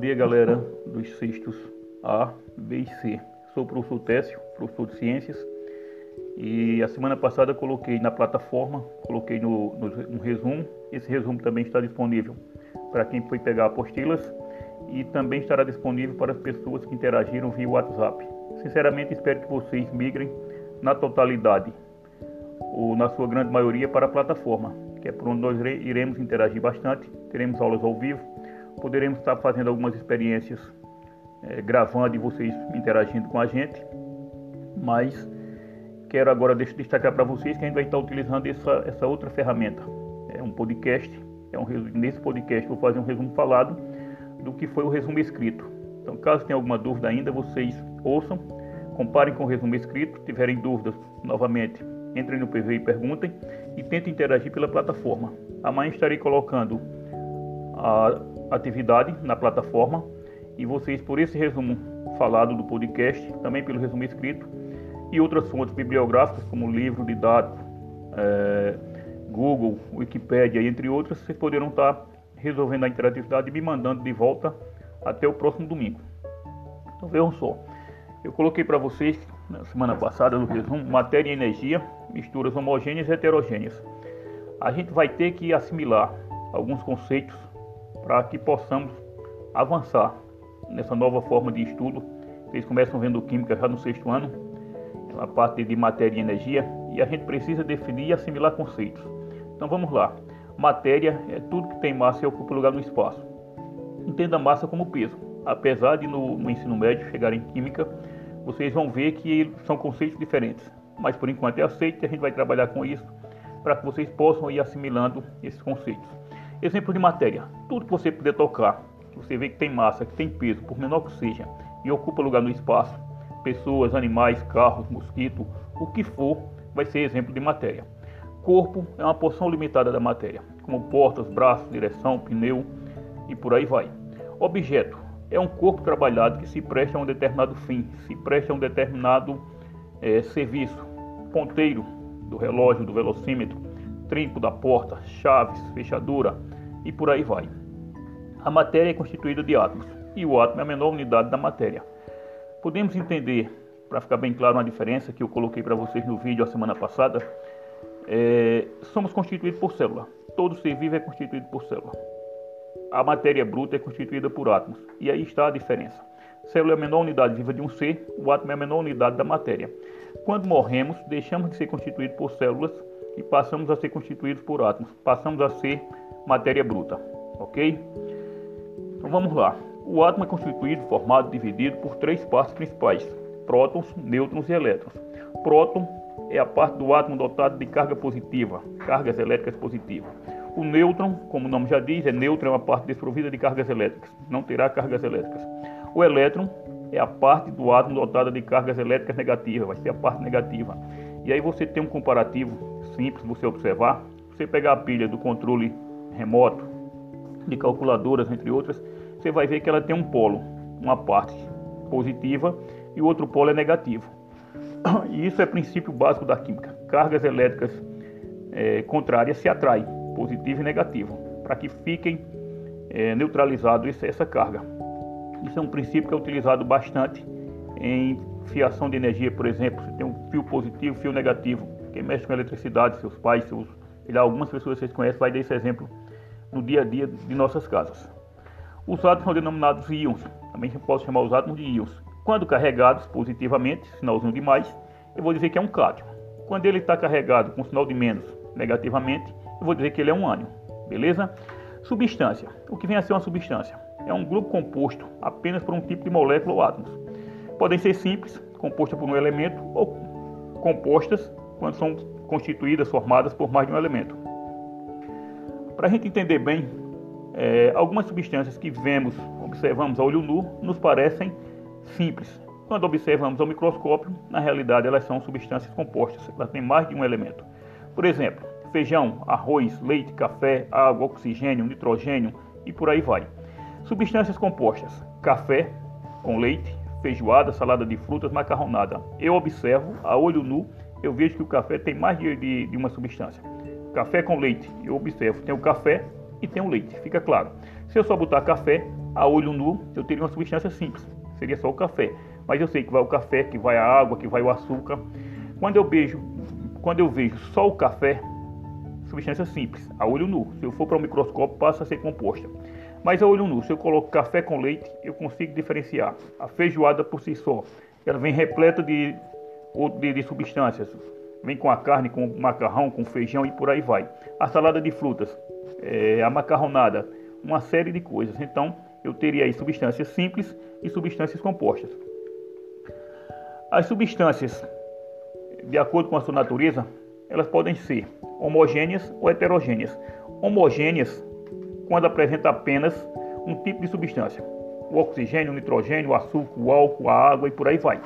dia, galera dos sextos A, B e C. Sou o professor Técio, professor de Ciências, e a semana passada coloquei na plataforma, coloquei no, no, no resumo. Esse resumo também está disponível para quem foi pegar apostilas e também estará disponível para as pessoas que interagiram via WhatsApp. Sinceramente, espero que vocês migrem na totalidade, ou na sua grande maioria, para a plataforma, que é por onde nós iremos interagir bastante. Teremos aulas ao vivo, poderemos estar fazendo algumas experiências é, gravando e vocês interagindo com a gente, mas quero agora destacar para vocês que a gente vai estar utilizando essa, essa outra ferramenta. É um podcast, é um, nesse podcast vou fazer um resumo falado do que foi o resumo escrito. Então, caso tenha alguma dúvida ainda, vocês ouçam, comparem com o resumo escrito, tiverem dúvidas, novamente, entrem no PV e perguntem e tentem interagir pela plataforma. Amanhã estarei colocando a atividade na plataforma e vocês, por esse resumo falado do podcast, também pelo resumo escrito e outras fontes bibliográficas como livro didático, é, Google, Wikipedia, entre outras, vocês poderão estar resolvendo a interatividade e me mandando de volta até o próximo domingo. Então vejam só, eu coloquei para vocês na semana passada no resumo matéria e energia, misturas homogêneas e heterogêneas. A gente vai ter que assimilar alguns conceitos para que possamos avançar nessa nova forma de estudo. Vocês começam vendo química já no sexto ano, a parte de matéria e energia, e a gente precisa definir e assimilar conceitos. Então vamos lá. Matéria é tudo que tem massa e ocupa lugar no espaço. Entenda a massa como peso. Apesar de no, no ensino médio chegar em química, vocês vão ver que são conceitos diferentes. Mas por enquanto é aceito e a gente vai trabalhar com isso para que vocês possam ir assimilando esses conceitos. Exemplo de matéria: tudo que você puder tocar, que você vê que tem massa, que tem peso, por menor que seja, e ocupa lugar no espaço, pessoas, animais, carros, mosquito, o que for, vai ser exemplo de matéria. Corpo é uma porção limitada da matéria, como portas, braços, direção, pneu e por aí vai. Objeto é um corpo trabalhado que se presta a um determinado fim, se presta a um determinado é, serviço. Ponteiro do relógio, do velocímetro, trinco da porta, chaves, fechadura e por aí vai. A matéria é constituída de átomos e o átomo é a menor unidade da matéria. Podemos entender, para ficar bem claro, uma diferença que eu coloquei para vocês no vídeo a semana passada. É, somos constituídos por célula. Todo ser vivo é constituído por célula. A matéria bruta é constituída por átomos. E aí está a diferença. Célula é a menor unidade viva de um ser, o átomo é a menor unidade da matéria. Quando morremos, deixamos de ser constituídos por células e passamos a ser constituídos por átomos. Passamos a ser matéria bruta, ok? Então vamos lá. O átomo é constituído, formado, dividido por três partes principais: prótons, nêutrons e elétrons. Próton é a parte do átomo dotado de carga positiva, cargas elétricas positivas. O nêutron, como o nome já diz, é neutro, é uma parte desprovida de cargas elétricas, não terá cargas elétricas. O elétron é a parte do átomo dotada de cargas elétricas negativas, vai ser a parte negativa. E aí você tem um comparativo simples, você observar. Você pegar a pilha do controle remoto, de calculadoras, entre outras, você vai ver que ela tem um polo, uma parte positiva e o outro polo é negativo. E isso é princípio básico da química. Cargas elétricas é, contrárias se atraem, positivo e negativo, para que fiquem é, essa carga. Isso é um princípio que é utilizado bastante em fiação de energia, por exemplo. Você tem um fio positivo, fio negativo. Quem mexe com eletricidade, seus pais, seus, algumas pessoas que vocês conhecem, vai dar esse exemplo no dia a dia de nossas casas. Os átomos são denominados íons, também pode chamar os átomos de íons. Quando carregados positivamente, sinalzinho de mais, eu vou dizer que é um cátion. Quando ele está carregado com sinal de menos, negativamente, eu vou dizer que ele é um ânion. Beleza? Substância. O que vem a ser uma substância? É um grupo composto apenas por um tipo de molécula ou átomos. Podem ser simples, compostas por um elemento, ou compostas quando são constituídas, formadas por mais de um elemento. Para a gente entender bem, é, algumas substâncias que vemos, observamos a olho nu, nos parecem simples. Quando observamos ao microscópio, na realidade elas são substâncias compostas, elas têm mais de um elemento. Por exemplo, feijão, arroz, leite, café, água, oxigênio, nitrogênio e por aí vai. Substâncias compostas: café com leite, feijoada, salada de frutas, macarronada. Eu observo a olho nu, eu vejo que o café tem mais de, de, de uma substância. Café com leite, eu observo, tem o café e tem o leite, fica claro. Se eu só botar café, a olho nu, eu teria uma substância simples, seria só o café. Mas eu sei que vai o café, que vai a água, que vai o açúcar. Quando eu vejo, quando eu vejo só o café, substância simples, a olho nu. Se eu for para o microscópio, passa a ser composta. Mas a olho nu, se eu coloco café com leite, eu consigo diferenciar. A feijoada por si só, ela vem repleta de, de, de substâncias. Vem com a carne, com macarrão, com feijão e por aí vai. A salada de frutas, é, a macarronada, uma série de coisas. Então, eu teria aí substâncias simples e substâncias compostas. As substâncias, de acordo com a sua natureza, elas podem ser homogêneas ou heterogêneas. Homogêneas quando apresenta apenas um tipo de substância. O oxigênio, o nitrogênio, o açúcar, o álcool, a água e por aí vai.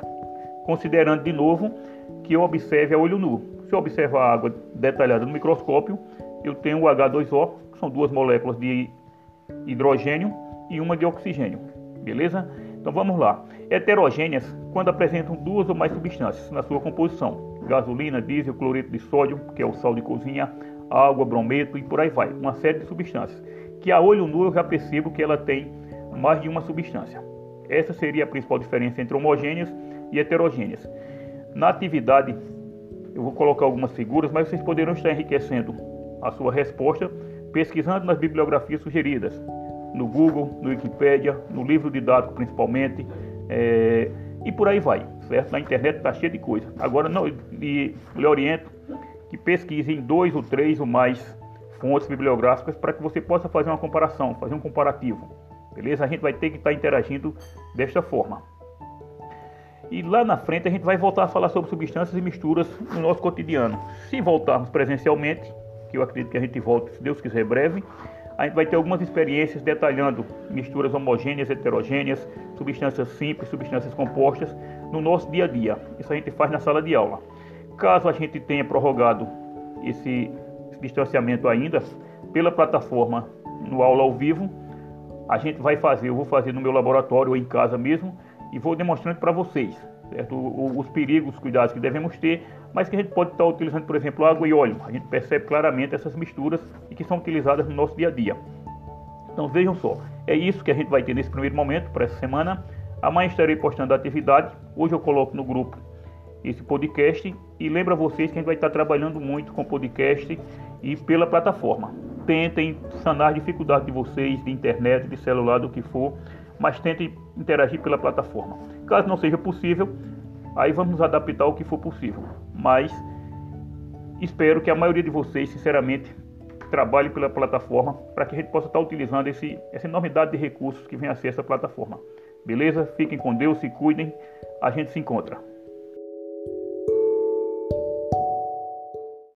Considerando de novo que eu observe a olho nu. Se eu observar a água detalhada no microscópio, eu tenho o H2O, que são duas moléculas de hidrogênio e uma de oxigênio. Beleza? Então vamos lá. Heterogêneas quando apresentam duas ou mais substâncias na sua composição: gasolina, diesel, cloreto de sódio, que é o sal de cozinha, água, brometo e por aí vai. Uma série de substâncias que a olho nu eu já percebo que ela tem mais de uma substância. Essa seria a principal diferença entre homogêneas e heterogêneas. Na atividade, eu vou colocar algumas figuras, mas vocês poderão estar enriquecendo a sua resposta pesquisando nas bibliografias sugeridas, no Google, no Wikipedia, no livro didático principalmente, é, e por aí vai, certo? Na internet está cheio de coisa. Agora, não, lhe, lhe oriento que pesquise em dois ou três ou mais fontes bibliográficas para que você possa fazer uma comparação, fazer um comparativo. Beleza? A gente vai ter que estar interagindo desta forma. E lá na frente a gente vai voltar a falar sobre substâncias e misturas no nosso cotidiano. Se voltarmos presencialmente, que eu acredito que a gente volte, se Deus quiser, breve, a gente vai ter algumas experiências detalhando misturas homogêneas, heterogêneas, substâncias simples, substâncias compostas no nosso dia a dia. Isso a gente faz na sala de aula. Caso a gente tenha prorrogado esse distanciamento ainda pela plataforma no aula ao vivo. A gente vai fazer, eu vou fazer no meu laboratório ou em casa mesmo e vou demonstrando para vocês certo? os perigos, os cuidados que devemos ter, mas que a gente pode estar utilizando, por exemplo, água e óleo. A gente percebe claramente essas misturas e que são utilizadas no nosso dia a dia. Então vejam só, é isso que a gente vai ter nesse primeiro momento para essa semana. Amanhã estarei postando a atividade. Hoje eu coloco no grupo esse podcast e lembra vocês que a gente vai estar trabalhando muito com podcast e pela plataforma. Tentem sanar a dificuldade de vocês de internet, de celular, do que for, mas tentem interagir pela plataforma. Caso não seja possível, aí vamos adaptar o que for possível. Mas espero que a maioria de vocês, sinceramente, trabalhe pela plataforma para que a gente possa estar utilizando esse, essa enormidade de recursos que vem a ser essa plataforma. Beleza? Fiquem com Deus, se cuidem, a gente se encontra.